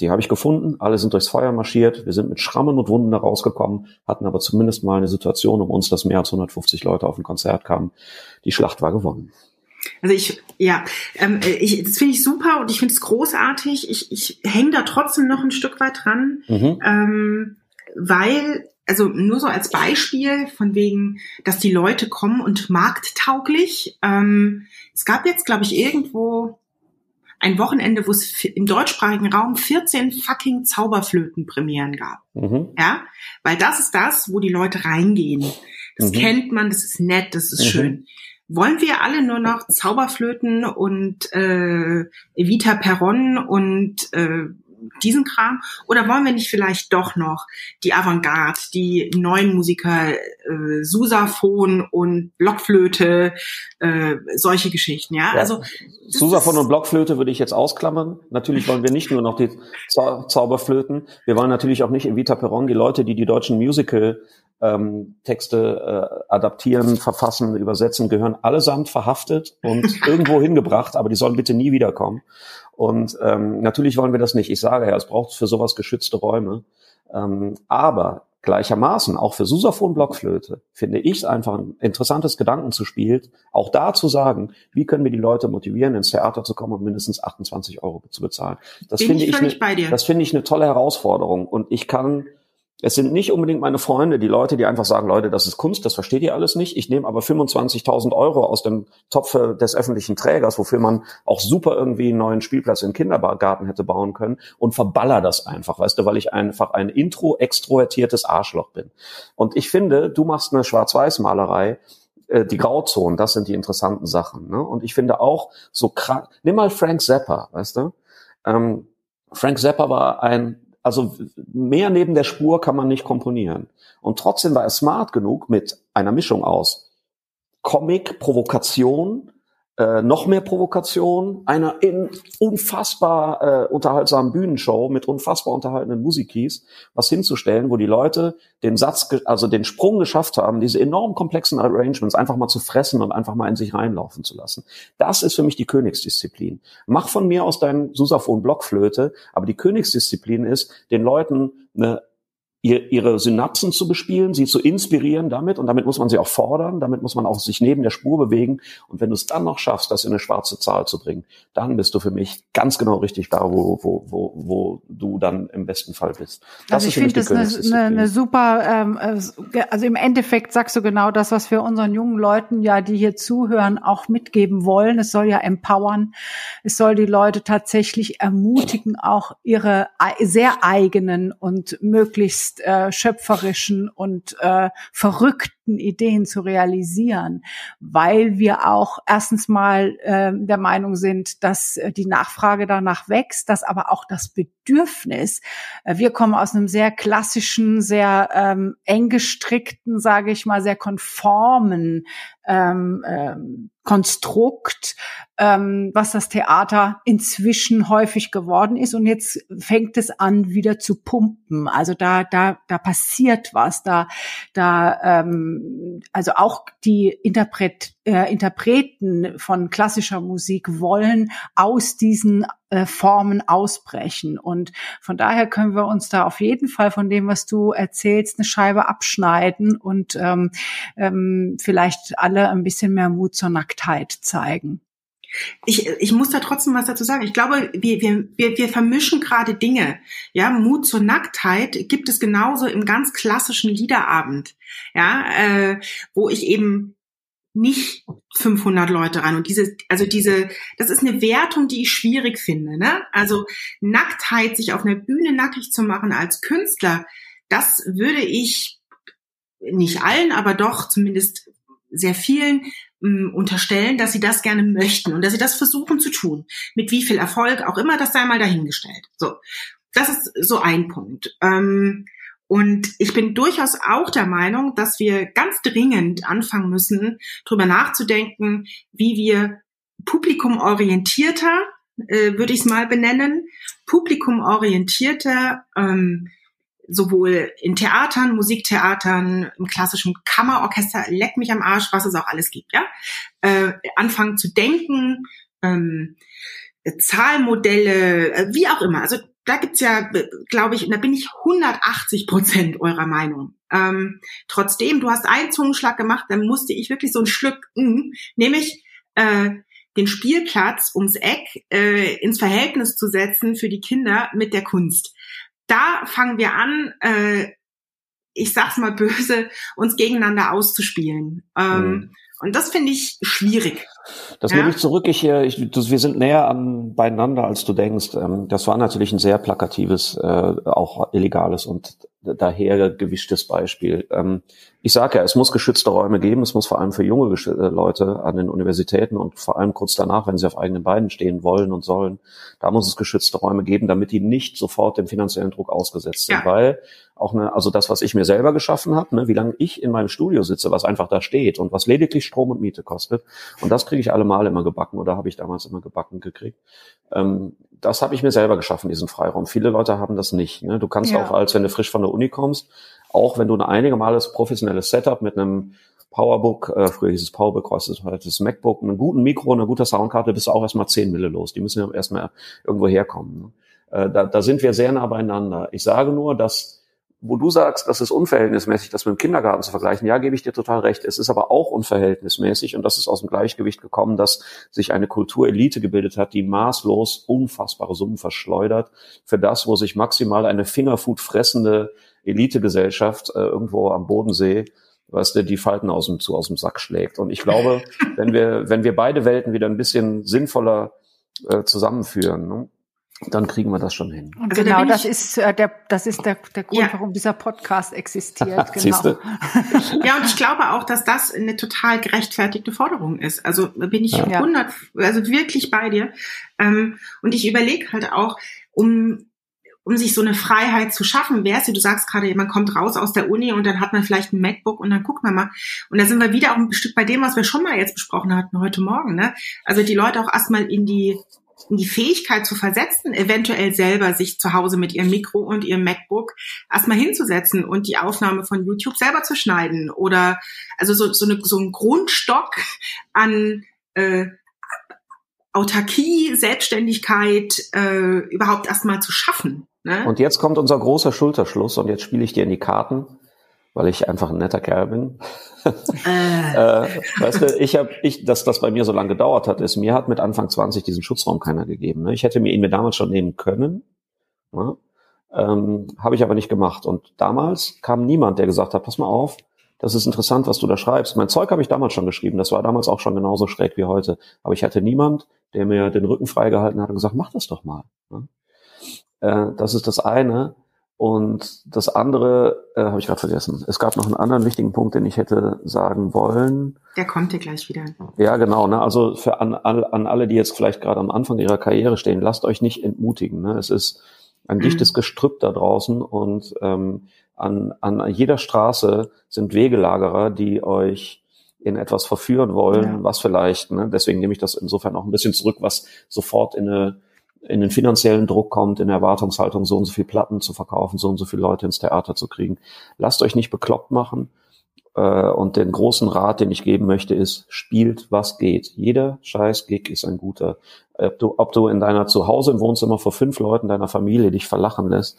Die habe ich gefunden, alle sind durchs Feuer marschiert, wir sind mit Schrammen und Wunden da rausgekommen, hatten aber zumindest mal eine Situation um uns, dass mehr als 150 Leute auf ein Konzert kamen. Die Schlacht war gewonnen. Also ich, ja, ähm, ich, das finde ich super und ich finde es großartig. Ich, ich hänge da trotzdem noch ein Stück weit dran, mhm. ähm, weil, also nur so als Beispiel von wegen, dass die Leute kommen und markttauglich. Ähm, es gab jetzt, glaube ich, irgendwo ein Wochenende, wo es im deutschsprachigen Raum 14 fucking Zauberflötenpremieren gab. Mhm. Ja, weil das ist das, wo die Leute reingehen. Das mhm. kennt man, das ist nett, das ist mhm. schön. Wollen wir alle nur noch Zauberflöten und äh, Evita Perron und äh, diesen Kram? Oder wollen wir nicht vielleicht doch noch die Avantgarde, die neuen Musiker, äh, Susaphon und Blockflöte, äh, solche Geschichten, ja? ja. Also Susaphon und Blockflöte würde ich jetzt ausklammern. Natürlich wollen wir nicht nur noch die Zau Zauberflöten. Wir wollen natürlich auch nicht Evita Perron, die Leute, die die deutschen Musical ähm, Texte äh, adaptieren, verfassen, übersetzen, gehören allesamt verhaftet und *laughs* irgendwo hingebracht, aber die sollen bitte nie wiederkommen. Und ähm, natürlich wollen wir das nicht. Ich sage ja, es braucht für sowas geschützte Räume. Ähm, aber gleichermaßen auch für Susaphon Blockflöte finde ich es einfach ein interessantes Gedankenzuspiel, auch da zu sagen, wie können wir die Leute motivieren, ins Theater zu kommen und mindestens 28 Euro zu bezahlen. Das Bin finde ich, ich eine, das finde ich eine tolle Herausforderung und ich kann es sind nicht unbedingt meine Freunde, die Leute, die einfach sagen, Leute, das ist Kunst, das versteht ihr alles nicht. Ich nehme aber 25.000 Euro aus dem Topf des öffentlichen Trägers, wofür man auch super irgendwie einen neuen Spielplatz im Kindergarten hätte bauen können und verballer das einfach, weißt du, weil ich einfach ein intro-extrovertiertes Arschloch bin. Und ich finde, du machst eine Schwarz-Weiß-Malerei, äh, die Grauzonen, das sind die interessanten Sachen. Ne? Und ich finde auch so krank, nimm mal Frank Zappa, weißt du? Ähm, Frank Zappa war ein also mehr neben der Spur kann man nicht komponieren. Und trotzdem war er smart genug mit einer Mischung aus Comic, Provokation, äh, noch mehr Provokation, einer in unfassbar äh, unterhaltsamen Bühnenshow mit unfassbar unterhaltenden Musikis, was hinzustellen, wo die Leute den Satz, also den Sprung geschafft haben, diese enorm komplexen Arrangements einfach mal zu fressen und einfach mal in sich reinlaufen zu lassen. Das ist für mich die Königsdisziplin. Mach von mir aus deinen Susaphon Blockflöte, aber die Königsdisziplin ist, den Leuten eine ihre Synapsen zu bespielen, sie zu inspirieren damit und damit muss man sie auch fordern, damit muss man auch sich neben der Spur bewegen und wenn du es dann noch schaffst, das in eine schwarze Zahl zu bringen, dann bist du für mich ganz genau richtig da, wo, wo, wo, wo du dann im besten Fall bist. Das also ich finde das eine, eine, eine super, ähm, äh, also im Endeffekt sagst du genau das, was wir unseren jungen Leuten ja, die hier zuhören, auch mitgeben wollen. Es soll ja empowern, es soll die Leute tatsächlich ermutigen, auch ihre sehr eigenen und möglichst möglichst äh, schöpferischen und äh, verrückten Ideen zu realisieren, weil wir auch erstens mal äh, der Meinung sind, dass äh, die Nachfrage danach wächst, dass aber auch das Bedürfnis, äh, wir kommen aus einem sehr klassischen, sehr ähm, eng gestrickten, sage ich mal, sehr konformen ähm, ähm, Konstrukt, ähm, was das Theater inzwischen häufig geworden ist. Und jetzt fängt es an, wieder zu pumpen. Also da, da, da passiert was. Da, da, ähm, also auch die Interpret, äh, Interpreten von klassischer Musik wollen aus diesen äh, Formen ausbrechen. Und von daher können wir uns da auf jeden Fall von dem, was du erzählst, eine Scheibe abschneiden und ähm, ähm, vielleicht alle ein bisschen mehr Mut zur Nacktheit zeigen. Ich, ich muss da trotzdem was dazu sagen. Ich glaube, wir, wir, wir, wir vermischen gerade Dinge. Ja, Mut zur Nacktheit gibt es genauso im ganz klassischen Liederabend. Ja, äh, wo ich eben nicht 500 Leute rein und diese, also diese, das ist eine Wertung, die ich schwierig finde. Ne? Also Nacktheit, sich auf einer Bühne nackig zu machen als Künstler, das würde ich nicht allen, aber doch zumindest sehr vielen mh, unterstellen, dass sie das gerne möchten und dass sie das versuchen zu tun. Mit wie viel Erfolg auch immer, das sei mal dahingestellt. So. das ist so ein Punkt. Ähm, und ich bin durchaus auch der Meinung, dass wir ganz dringend anfangen müssen, darüber nachzudenken, wie wir publikumorientierter, äh, würde ich es mal benennen, publikumorientierter ähm, sowohl in Theatern, Musiktheatern, im klassischen Kammerorchester, leck mich am Arsch, was es auch alles gibt, ja, äh, anfangen zu denken, ähm, Zahlmodelle, äh, wie auch immer. Also da gibt's ja, glaube ich, und da bin ich 180 Prozent eurer Meinung. Ähm, trotzdem, du hast einen Zungenschlag gemacht, dann musste ich wirklich so ein Schluck, mh, nämlich äh, den Spielplatz ums Eck äh, ins Verhältnis zu setzen für die Kinder mit der Kunst. Da fangen wir an, äh, ich sag's mal böse, uns gegeneinander auszuspielen. Ähm, mhm. Und das finde ich schwierig. Das ja? nehme ich zurück. Ich, äh, ich, das, wir sind näher an beieinander, als du denkst. Ähm, das war natürlich ein sehr plakatives, äh, auch illegales und daher gewischtes Beispiel. Ähm, ich sage ja, es muss geschützte Räume geben. Es muss vor allem für junge äh, Leute an den Universitäten und vor allem kurz danach, wenn sie auf eigenen Beinen stehen wollen und sollen, da muss es geschützte Räume geben, damit die nicht sofort dem finanziellen Druck ausgesetzt sind. Ja. Weil auch eine, also das, was ich mir selber geschaffen habe, ne, wie lange ich in meinem Studio sitze, was einfach da steht und was lediglich Strom und Miete kostet. Und das kriege ich allemal immer gebacken oder habe ich damals immer gebacken gekriegt. Ähm, das habe ich mir selber geschaffen, diesen Freiraum. Viele Leute haben das nicht. Ne? Du kannst ja. auch, als wenn du frisch von der Uni kommst, auch wenn du ein einigermaßen professionelles Setup mit einem Powerbook, äh, früher hieß es Powerbook, heute ist das MacBook, einem guten Mikro, einer guten Soundkarte, bist du auch erstmal 10 Mille los. Die müssen ja erstmal irgendwo herkommen. Ne? Äh, da, da sind wir sehr nah beieinander. Ich sage nur, dass wo du sagst, das ist unverhältnismäßig, das mit dem Kindergarten zu vergleichen, ja, gebe ich dir total recht. Es ist aber auch unverhältnismäßig und das ist aus dem Gleichgewicht gekommen, dass sich eine Kulturelite gebildet hat, die maßlos unfassbare Summen verschleudert für das, wo sich maximal eine Fingerfood fressende Elitegesellschaft äh, irgendwo am Bodensee weißt du, die Falten aus dem, zu aus dem Sack schlägt. Und ich glaube, *laughs* wenn wir, wenn wir beide Welten wieder ein bisschen sinnvoller äh, zusammenführen, ne, dann kriegen wir das schon hin. Und also genau, das ist äh, der, das ist der, der Grund, ja. warum dieser Podcast existiert. *laughs* genau. *laughs* ja, und ich glaube auch, dass das eine total gerechtfertigte Forderung ist. Also bin ich ja. 100, also wirklich bei dir. Ähm, und ich überlege halt auch, um um sich so eine Freiheit zu schaffen, wär's du sagst gerade, man kommt raus aus der Uni und dann hat man vielleicht ein MacBook und dann guckt man mal. Und da sind wir wieder auch ein Stück bei dem, was wir schon mal jetzt besprochen hatten heute Morgen. Ne? Also die Leute auch erstmal in die die Fähigkeit zu versetzen, eventuell selber sich zu Hause mit ihrem Mikro und ihrem MacBook erstmal hinzusetzen und die Aufnahme von YouTube selber zu schneiden oder also so, so, eine, so ein Grundstock an äh, Autarkie, Selbstständigkeit äh, überhaupt erstmal zu schaffen. Ne? Und jetzt kommt unser großer Schulterschluss und jetzt spiele ich dir in die Karten weil ich einfach ein netter Kerl bin. äh. *laughs* äh, weißt du, ich habe, ich, dass das bei mir so lange gedauert hat, ist, mir hat mit Anfang 20 diesen Schutzraum keiner gegeben. Ne? Ich hätte mir ihn mir damals schon nehmen können, ne? ähm, habe ich aber nicht gemacht. Und damals kam niemand, der gesagt hat, pass mal auf, das ist interessant, was du da schreibst. Mein Zeug habe ich damals schon geschrieben, das war damals auch schon genauso schräg wie heute. Aber ich hatte niemand, der mir den Rücken freigehalten hat und gesagt, mach das doch mal. Ne? Äh, das ist das eine. Und das andere äh, habe ich gerade vergessen. Es gab noch einen anderen wichtigen Punkt, den ich hätte sagen wollen. Der kommt dir gleich wieder. Ja, genau. Ne? Also für an, an alle, die jetzt vielleicht gerade am Anfang ihrer Karriere stehen, lasst euch nicht entmutigen. Ne? Es ist ein mhm. dichtes Gestrüpp da draußen und ähm, an, an jeder Straße sind Wegelagerer, die euch in etwas verführen wollen, ja. was vielleicht, ne? deswegen nehme ich das insofern auch ein bisschen zurück, was sofort in eine in den finanziellen Druck kommt, in der Erwartungshaltung, so und so viel Platten zu verkaufen, so und so viele Leute ins Theater zu kriegen. Lasst euch nicht bekloppt machen. Äh, und den großen Rat, den ich geben möchte, ist, spielt, was geht. Jeder scheiß Gig ist ein guter. Ob du, ob du in deiner Zuhause im Wohnzimmer vor fünf Leuten deiner Familie dich verlachen lässt,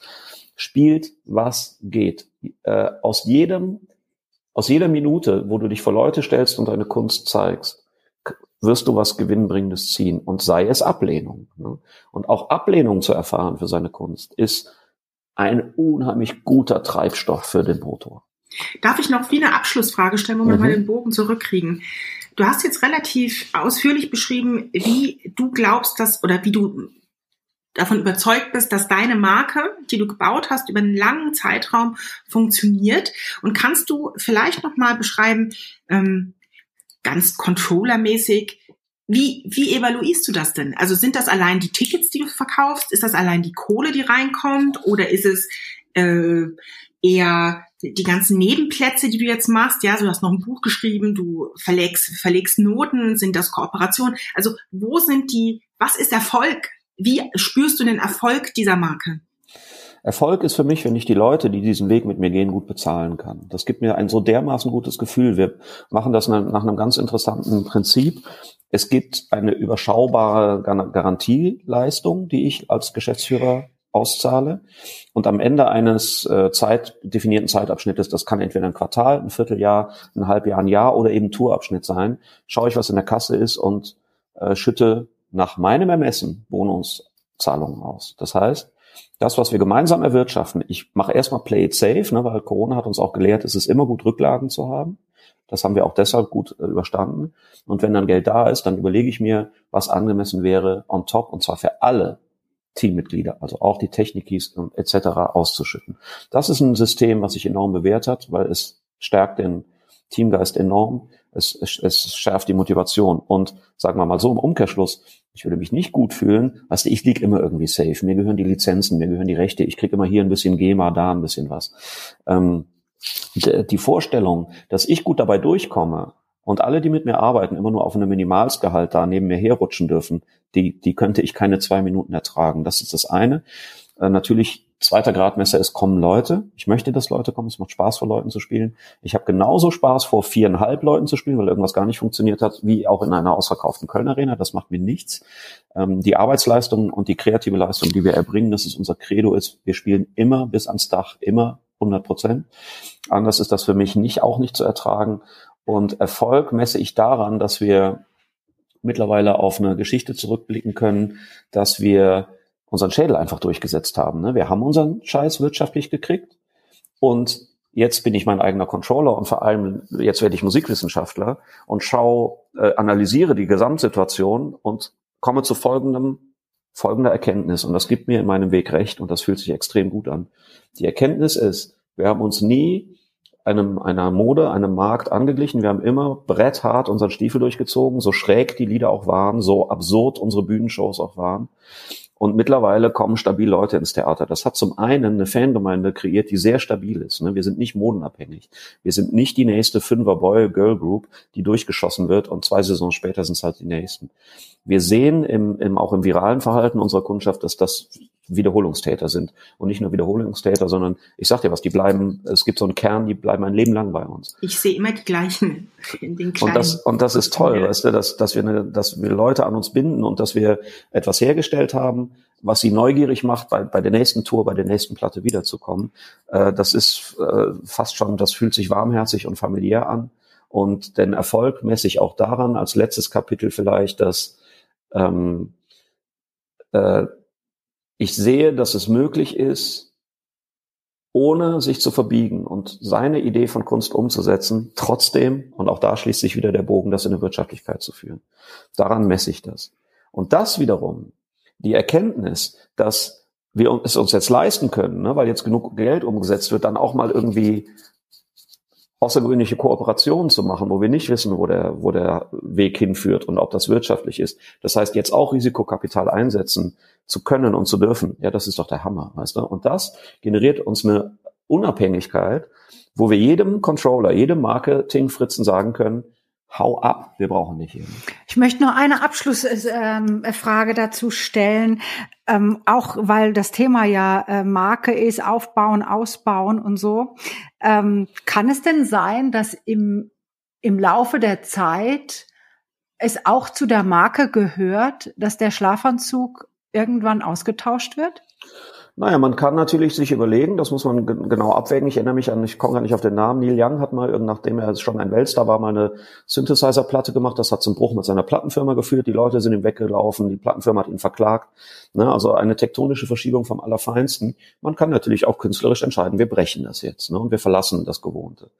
spielt, was geht. Äh, aus jedem, aus jeder Minute, wo du dich vor Leute stellst und deine Kunst zeigst, wirst du was Gewinnbringendes ziehen und sei es Ablehnung. Ne? Und auch Ablehnung zu erfahren für seine Kunst ist ein unheimlich guter Treibstoff für den Motor. Darf ich noch wie eine Abschlussfrage stellen, wo wir mhm. mal den Bogen zurückkriegen? Du hast jetzt relativ ausführlich beschrieben, wie du glaubst, dass oder wie du davon überzeugt bist, dass deine Marke, die du gebaut hast, über einen langen Zeitraum funktioniert. Und kannst du vielleicht noch mal beschreiben, ähm, ganz controllermäßig, wie, wie evaluierst du das denn? Also sind das allein die Tickets, die du verkaufst? Ist das allein die Kohle, die reinkommt? Oder ist es äh, eher die ganzen Nebenplätze, die du jetzt machst? Ja, so, du hast noch ein Buch geschrieben, du verlegst, verlegst Noten, sind das Kooperationen? Also wo sind die, was ist Erfolg? Wie spürst du den Erfolg dieser Marke? Erfolg ist für mich, wenn ich die Leute, die diesen Weg mit mir gehen, gut bezahlen kann. Das gibt mir ein so dermaßen gutes Gefühl. Wir machen das nach einem ganz interessanten Prinzip. Es gibt eine überschaubare Garantieleistung, die ich als Geschäftsführer auszahle. Und am Ende eines äh, Zeit, definierten Zeitabschnittes, das kann entweder ein Quartal, ein Vierteljahr, ein Halbjahr, ein Jahr oder eben Tourabschnitt sein, schaue ich, was in der Kasse ist und äh, schütte nach meinem Ermessen Bonuszahlungen aus. Das heißt, das, was wir gemeinsam erwirtschaften, ich mache erstmal Play it safe, ne, weil Corona hat uns auch gelehrt, es ist immer gut, Rücklagen zu haben. Das haben wir auch deshalb gut äh, überstanden. Und wenn dann Geld da ist, dann überlege ich mir, was angemessen wäre on top, und zwar für alle Teammitglieder, also auch die Technikis etc. auszuschütten. Das ist ein System, was sich enorm bewährt hat, weil es stärkt den Teamgeist enorm. Es, es, es schärft die Motivation. Und sagen wir mal so im Umkehrschluss, ich würde mich nicht gut fühlen, weißt du, ich lieg immer irgendwie safe. Mir gehören die Lizenzen, mir gehören die Rechte, ich krieg immer hier ein bisschen GEMA, da ein bisschen was. Ähm, die Vorstellung, dass ich gut dabei durchkomme und alle, die mit mir arbeiten, immer nur auf einem Minimalsgehalt da neben mir herrutschen dürfen, die, die könnte ich keine zwei Minuten ertragen. Das ist das eine. Äh, natürlich Zweiter Gradmesser ist, kommen Leute. Ich möchte, dass Leute kommen. Es macht Spaß, vor Leuten zu spielen. Ich habe genauso Spaß, vor viereinhalb Leuten zu spielen, weil irgendwas gar nicht funktioniert hat, wie auch in einer ausverkauften Köln-Arena. Das macht mir nichts. Ähm, die Arbeitsleistung und die kreative Leistung, die wir erbringen, das ist unser Credo, ist, wir spielen immer bis ans Dach, immer 100 Prozent. Anders ist das für mich nicht, auch nicht zu ertragen. Und Erfolg messe ich daran, dass wir mittlerweile auf eine Geschichte zurückblicken können, dass wir unseren Schädel einfach durchgesetzt haben. Ne? Wir haben unseren Scheiß wirtschaftlich gekriegt und jetzt bin ich mein eigener Controller und vor allem jetzt werde ich Musikwissenschaftler und schau, äh, analysiere die Gesamtsituation und komme zu folgendem folgender Erkenntnis und das gibt mir in meinem Weg recht und das fühlt sich extrem gut an. Die Erkenntnis ist, wir haben uns nie einem, einer Mode, einem Markt angeglichen. Wir haben immer bretthart unseren Stiefel durchgezogen, so schräg die Lieder auch waren, so absurd unsere Bühnenshows auch waren. Und mittlerweile kommen stabil Leute ins Theater. Das hat zum einen eine Fangemeinde kreiert, die sehr stabil ist. Ne? Wir sind nicht modenabhängig. Wir sind nicht die nächste Fünfer-Boy-Girl-Group, die durchgeschossen wird und zwei Saisons später sind es halt die nächsten. Wir sehen im, im, auch im viralen Verhalten unserer Kundschaft, dass das Wiederholungstäter sind. Und nicht nur Wiederholungstäter, sondern ich sag dir was, die bleiben, es gibt so einen Kern, die bleiben ein Leben lang bei uns. Ich sehe immer die gleichen *laughs* in den kleinen. Und das, und das ist toll, weißt du, dass, dass, wir eine, dass wir Leute an uns binden und dass wir etwas hergestellt haben, was sie neugierig macht, bei, bei der nächsten Tour, bei der nächsten Platte wiederzukommen. Äh, das ist äh, fast schon, das fühlt sich warmherzig und familiär an. Und den Erfolg messe ich auch daran, als letztes Kapitel vielleicht, dass ähm, äh, ich sehe, dass es möglich ist, ohne sich zu verbiegen und seine Idee von Kunst umzusetzen, trotzdem, und auch da schließt sich wieder der Bogen, das in eine Wirtschaftlichkeit zu führen. Daran messe ich das. Und das wiederum, die Erkenntnis, dass wir es uns jetzt leisten können, ne, weil jetzt genug Geld umgesetzt wird, dann auch mal irgendwie außergewöhnliche Kooperationen zu machen, wo wir nicht wissen, wo der, wo der Weg hinführt und ob das wirtschaftlich ist. Das heißt, jetzt auch Risikokapital einsetzen zu können und zu dürfen, ja, das ist doch der Hammer, weißt du? Und das generiert uns eine Unabhängigkeit, wo wir jedem Controller, jedem Marketing-Fritzen sagen können, hau ab, wir brauchen dich hier. Ich möchte noch eine Abschlussfrage ähm, dazu stellen, ähm, auch weil das Thema ja äh, Marke ist, aufbauen, ausbauen und so. Ähm, kann es denn sein, dass im, im Laufe der Zeit es auch zu der Marke gehört, dass der Schlafanzug irgendwann ausgetauscht wird? Naja, man kann natürlich sich überlegen, das muss man genau abwägen. Ich erinnere mich an, ich komme gar nicht auf den Namen, Neil Young hat mal, nachdem er schon ein Weltstar war, mal eine Synthesizer-Platte gemacht. Das hat zum Bruch mit seiner Plattenfirma geführt. Die Leute sind ihm weggelaufen, die Plattenfirma hat ihn verklagt. Ne, also eine tektonische Verschiebung vom Allerfeinsten. Man kann natürlich auch künstlerisch entscheiden, wir brechen das jetzt ne, und wir verlassen das Gewohnte.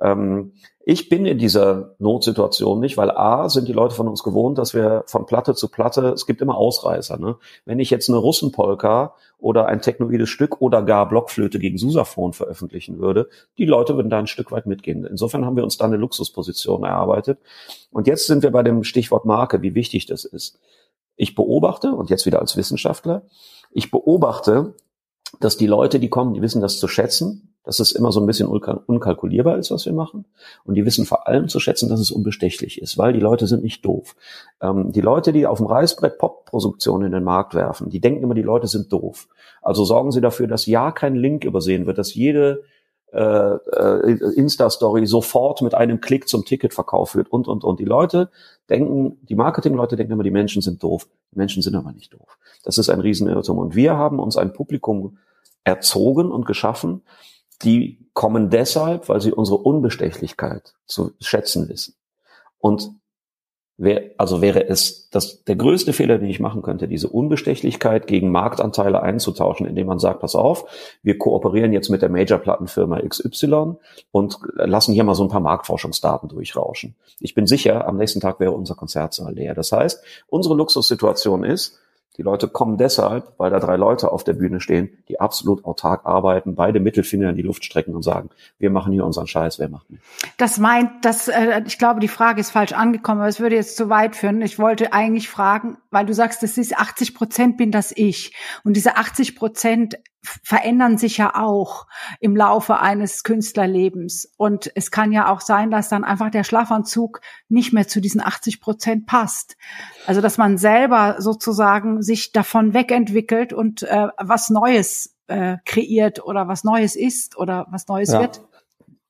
Ähm, ich bin in dieser Notsituation nicht, weil A, sind die Leute von uns gewohnt, dass wir von Platte zu Platte, es gibt immer Ausreißer. Ne? Wenn ich jetzt eine Russenpolka oder ein technoides Stück oder gar Blockflöte gegen Susaphon veröffentlichen würde, die Leute würden da ein Stück weit mitgehen. Insofern haben wir uns da eine Luxusposition erarbeitet. Und jetzt sind wir bei dem Stichwort Marke, wie wichtig das ist. Ich beobachte, und jetzt wieder als Wissenschaftler, ich beobachte, dass die Leute, die kommen, die wissen das zu schätzen, dass es immer so ein bisschen unkalkulierbar ist, was wir machen. Und die wissen vor allem zu schätzen, dass es unbestechlich ist, weil die Leute sind nicht doof. Ähm, die Leute, die auf dem Reißbrett Pop-Produktionen in den Markt werfen, die denken immer, die Leute sind doof. Also sorgen sie dafür, dass ja kein Link übersehen wird, dass jede äh, äh, Insta-Story sofort mit einem Klick zum Ticketverkauf wird und, und, und. Die Leute denken, die Marketing-Leute denken immer, die Menschen sind doof. Die Menschen sind aber nicht doof. Das ist ein Riesenirrtum. Und wir haben uns ein Publikum erzogen und geschaffen, die kommen deshalb, weil sie unsere Unbestechlichkeit zu schätzen wissen. Und wär, also wäre es das, der größte Fehler, den ich machen könnte, diese Unbestechlichkeit gegen Marktanteile einzutauschen, indem man sagt, pass auf, wir kooperieren jetzt mit der Major-Plattenfirma XY und lassen hier mal so ein paar Marktforschungsdaten durchrauschen. Ich bin sicher, am nächsten Tag wäre unser Konzertsaal leer. Das heißt, unsere Luxussituation ist, die Leute kommen deshalb, weil da drei Leute auf der Bühne stehen, die absolut autark arbeiten, beide Mittelfinger in die Luft strecken und sagen, wir machen hier unseren Scheiß, wer macht mit? Das meint, dass äh, ich glaube, die Frage ist falsch angekommen, aber es würde jetzt zu weit führen. Ich wollte eigentlich fragen, weil du sagst, das ist 80 Prozent bin das ich. Und diese 80 Prozent verändern sich ja auch im Laufe eines Künstlerlebens. Und es kann ja auch sein, dass dann einfach der Schlafanzug nicht mehr zu diesen 80 Prozent passt. Also dass man selber sozusagen sich davon wegentwickelt und äh, was Neues äh, kreiert oder was Neues ist oder was Neues ja. wird.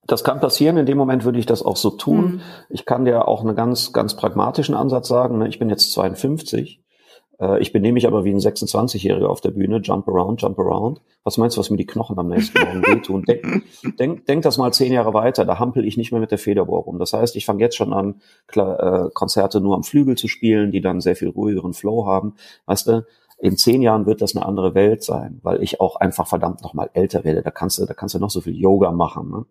Das kann passieren. In dem Moment würde ich das auch so tun. Mhm. Ich kann dir auch einen ganz, ganz pragmatischen Ansatz sagen. Ich bin jetzt 52 äh, ich benehme mich aber wie ein 26-Jähriger auf der Bühne, jump around, jump around. Was meinst du, was mir die Knochen am nächsten Morgen *laughs* wehtun? Denk, denk, denk das mal zehn Jahre weiter, da hampel ich nicht mehr mit der Federbohr rum. Das heißt, ich fange jetzt schon an, klar, äh, Konzerte nur am Flügel zu spielen, die dann sehr viel ruhigeren Flow haben. Weißt du, in zehn Jahren wird das eine andere Welt sein, weil ich auch einfach verdammt nochmal älter werde. Da kannst du, da kannst du noch so viel Yoga machen. Ne?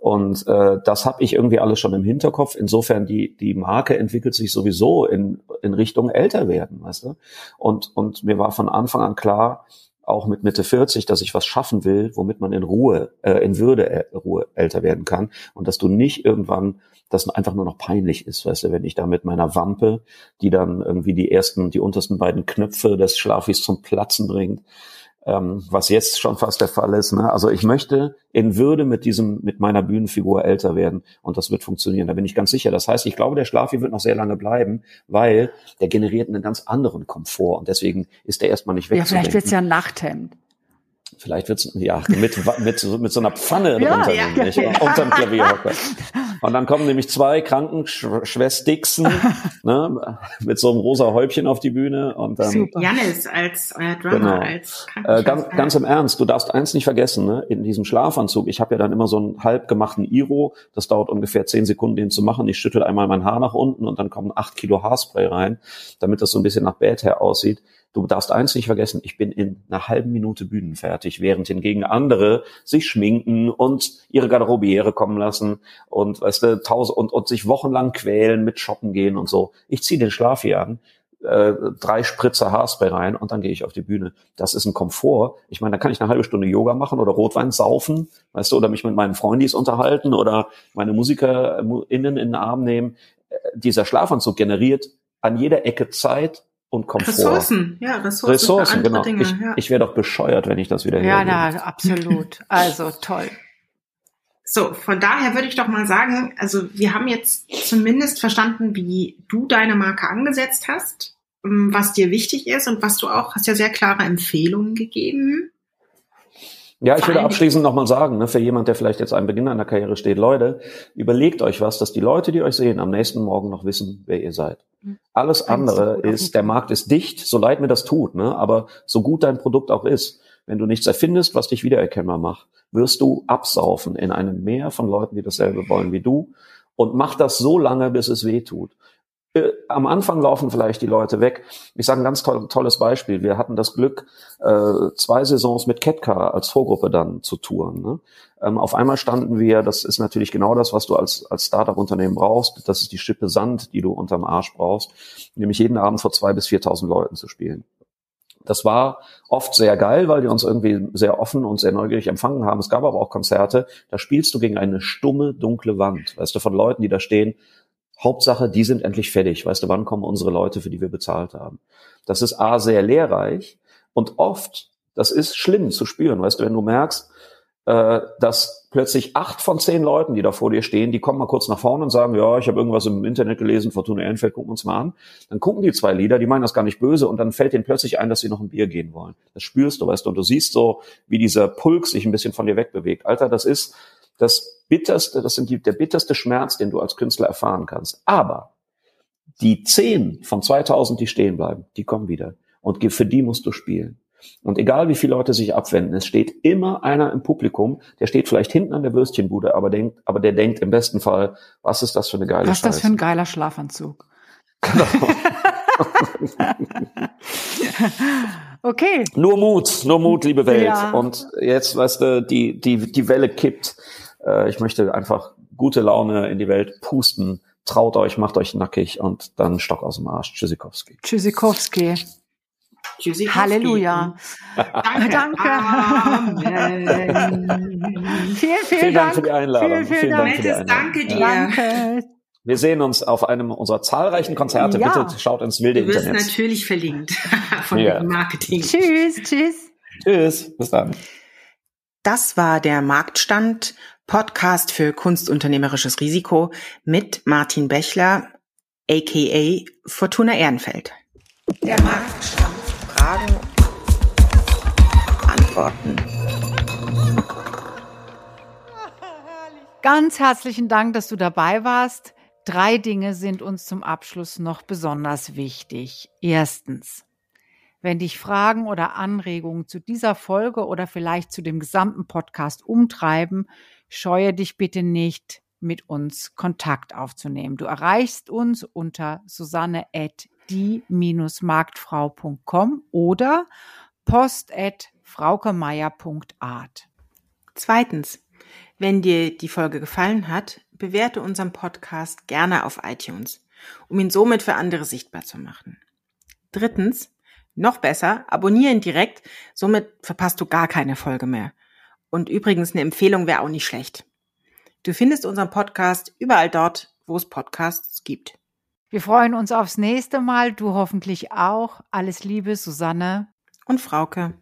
Und äh, das habe ich irgendwie alles schon im Hinterkopf. Insofern die die Marke entwickelt sich sowieso in in Richtung älter werden, weißt du. Und und mir war von Anfang an klar, auch mit Mitte 40, dass ich was schaffen will, womit man in Ruhe, äh, in Würde äh, Ruhe älter werden kann und dass du nicht irgendwann das einfach nur noch peinlich ist, weißt du, wenn ich da mit meiner Wampe, die dann irgendwie die ersten, die untersten beiden Knöpfe des Schlafis zum Platzen bringt, ähm, was jetzt schon fast der Fall ist. Ne? Also ich möchte in Würde mit diesem, mit meiner Bühnenfigur älter werden und das wird funktionieren. Da bin ich ganz sicher. Das heißt, ich glaube, der Schlaf hier wird noch sehr lange bleiben, weil der generiert einen ganz anderen Komfort und deswegen ist der erstmal nicht weg. Ja, vielleicht wird's ja ein Nachthemd. Vielleicht wird's ja mit mit mit so einer Pfanne *laughs* ja, ja, nämlich, ja. unterm Klavierhocker. *laughs* Und dann kommen nämlich zwei Krankenschwestixen *laughs* ne, mit so einem rosa Häubchen auf die Bühne und dann Super. Janis als euer Drummer genau. als äh, ganz, ganz im Ernst, du darfst eins nicht vergessen, ne, in diesem Schlafanzug. Ich habe ja dann immer so einen halb gemachten Iro. Das dauert ungefähr zehn Sekunden, den zu machen. Ich schüttel einmal mein Haar nach unten und dann kommen acht Kilo Haarspray rein, damit das so ein bisschen nach Bad her aussieht. Du darfst eins nicht vergessen, ich bin in einer halben Minute bühnenfertig, während hingegen andere sich schminken und ihre Garderobiere kommen lassen und weißt du, tausend und, und sich wochenlang quälen mit Shoppen gehen und so. Ich ziehe den Schlaf hier an, äh, drei Spritzer Haarspray rein und dann gehe ich auf die Bühne. Das ist ein Komfort. Ich meine, da kann ich eine halbe Stunde Yoga machen oder Rotwein saufen, weißt du, oder mich mit meinen Freundis unterhalten oder meine MusikerInnen in den Arm nehmen. Äh, dieser Schlafanzug generiert an jeder Ecke Zeit und Komfort. Ressourcen, ja, Ressourcen. Ressourcen, genau. Dinge, ich, ja. ich wäre doch bescheuert, wenn ich das wieder Ja, na, absolut. Also toll. So, von daher würde ich doch mal sagen, also wir haben jetzt zumindest verstanden, wie du deine Marke angesetzt hast, ähm, was dir wichtig ist und was du auch, hast ja sehr klare Empfehlungen gegeben. Ja, ich würde abschließend nochmal sagen, ne, für jemand, der vielleicht jetzt am Beginn einer Karriere steht, Leute, überlegt euch was, dass die Leute, die euch sehen, am nächsten Morgen noch wissen, wer ihr seid. Mhm. Alles andere ist, der Markt ist dicht, so leid mir das tut, ne, aber so gut dein Produkt auch ist, wenn du nichts erfindest, was dich wiedererkennbar macht, wirst du absaufen in einem Meer von Leuten, die dasselbe wollen wie du und mach das so lange, bis es weh tut. Äh, am Anfang laufen vielleicht die Leute weg. Ich sage ein ganz toll, tolles Beispiel. Wir hatten das Glück, äh, zwei Saisons mit Ketka als Vorgruppe dann zu touren. Ne? Ähm, auf einmal standen wir, das ist natürlich genau das, was du als, als Startup-Unternehmen brauchst. Das ist die Schippe Sand, die du unterm Arsch brauchst, nämlich jeden Abend vor zwei bis 4.000 Leuten zu spielen. Das war oft sehr geil, weil die uns irgendwie sehr offen und sehr neugierig empfangen haben. Es gab aber auch Konzerte, da spielst du gegen eine stumme, dunkle Wand, weißt du, von Leuten, die da stehen. Hauptsache, die sind endlich fertig. Weißt du, wann kommen unsere Leute, für die wir bezahlt haben? Das ist A, sehr lehrreich und oft, das ist schlimm zu spüren. Weißt du, wenn du merkst, äh, dass plötzlich acht von zehn Leuten, die da vor dir stehen, die kommen mal kurz nach vorne und sagen, ja, ich habe irgendwas im Internet gelesen, Fortuna Ehrenfeld, gucken uns mal an. Dann gucken die zwei Lieder, die meinen das gar nicht böse und dann fällt denen plötzlich ein, dass sie noch ein Bier gehen wollen. Das spürst du, weißt du, und du siehst so, wie dieser Pulk sich ein bisschen von dir wegbewegt. Alter, das ist das bitterste, das sind die, der bitterste Schmerz, den du als Künstler erfahren kannst. Aber die zehn von 2000, die stehen bleiben, die kommen wieder. Und für die musst du spielen. Und egal wie viele Leute sich abwenden, es steht immer einer im Publikum, der steht vielleicht hinten an der Würstchenbude, aber denkt, aber der denkt im besten Fall, was ist das für eine geile Was ist das für ein geiler Schlafanzug? Genau. *laughs* Okay. Nur Mut, nur Mut, liebe Welt. Ja. Und jetzt, weißt du, die, die, die Welle kippt. Äh, ich möchte einfach gute Laune in die Welt pusten. Traut euch, macht euch nackig und dann Stock aus dem Arsch. Tschüssikowski. Tschüssikowski. Tschüssi. Halleluja. Danke. Danke. Amen. *laughs* Vielen, vielen, Vielen Dank für die Einladung. Vielen, vielen Vielen Dank. Dank für die Nettes Einladung. Danke dir. Danke. Wir sehen uns auf einem unserer zahlreichen Konzerte. Ja. Bitte schaut ins wilde Du wirst Internet. natürlich verlinkt *laughs* von Ja. dem Marketing. Tschüss, tschüss. Tschüss. Bis dann. Das war der Marktstand Podcast für kunstunternehmerisches Risiko mit Martin Bechler, aka Fortuna Ehrenfeld. Der Marktstand. Fragen, Antworten. Ganz herzlichen Dank, dass du dabei warst. Drei Dinge sind uns zum Abschluss noch besonders wichtig. Erstens, wenn dich Fragen oder Anregungen zu dieser Folge oder vielleicht zu dem gesamten Podcast umtreiben, scheue dich bitte nicht, mit uns Kontakt aufzunehmen. Du erreichst uns unter susanne die-marktfrau.com oder post at fraukemeier.art. Zweitens, wenn dir die Folge gefallen hat, bewerte unseren Podcast gerne auf iTunes, um ihn somit für andere sichtbar zu machen. Drittens, noch besser, abonniere ihn direkt, somit verpasst du gar keine Folge mehr. Und übrigens, eine Empfehlung wäre auch nicht schlecht. Du findest unseren Podcast überall dort, wo es Podcasts gibt. Wir freuen uns aufs nächste Mal, du hoffentlich auch. Alles Liebe, Susanne. Und Frauke.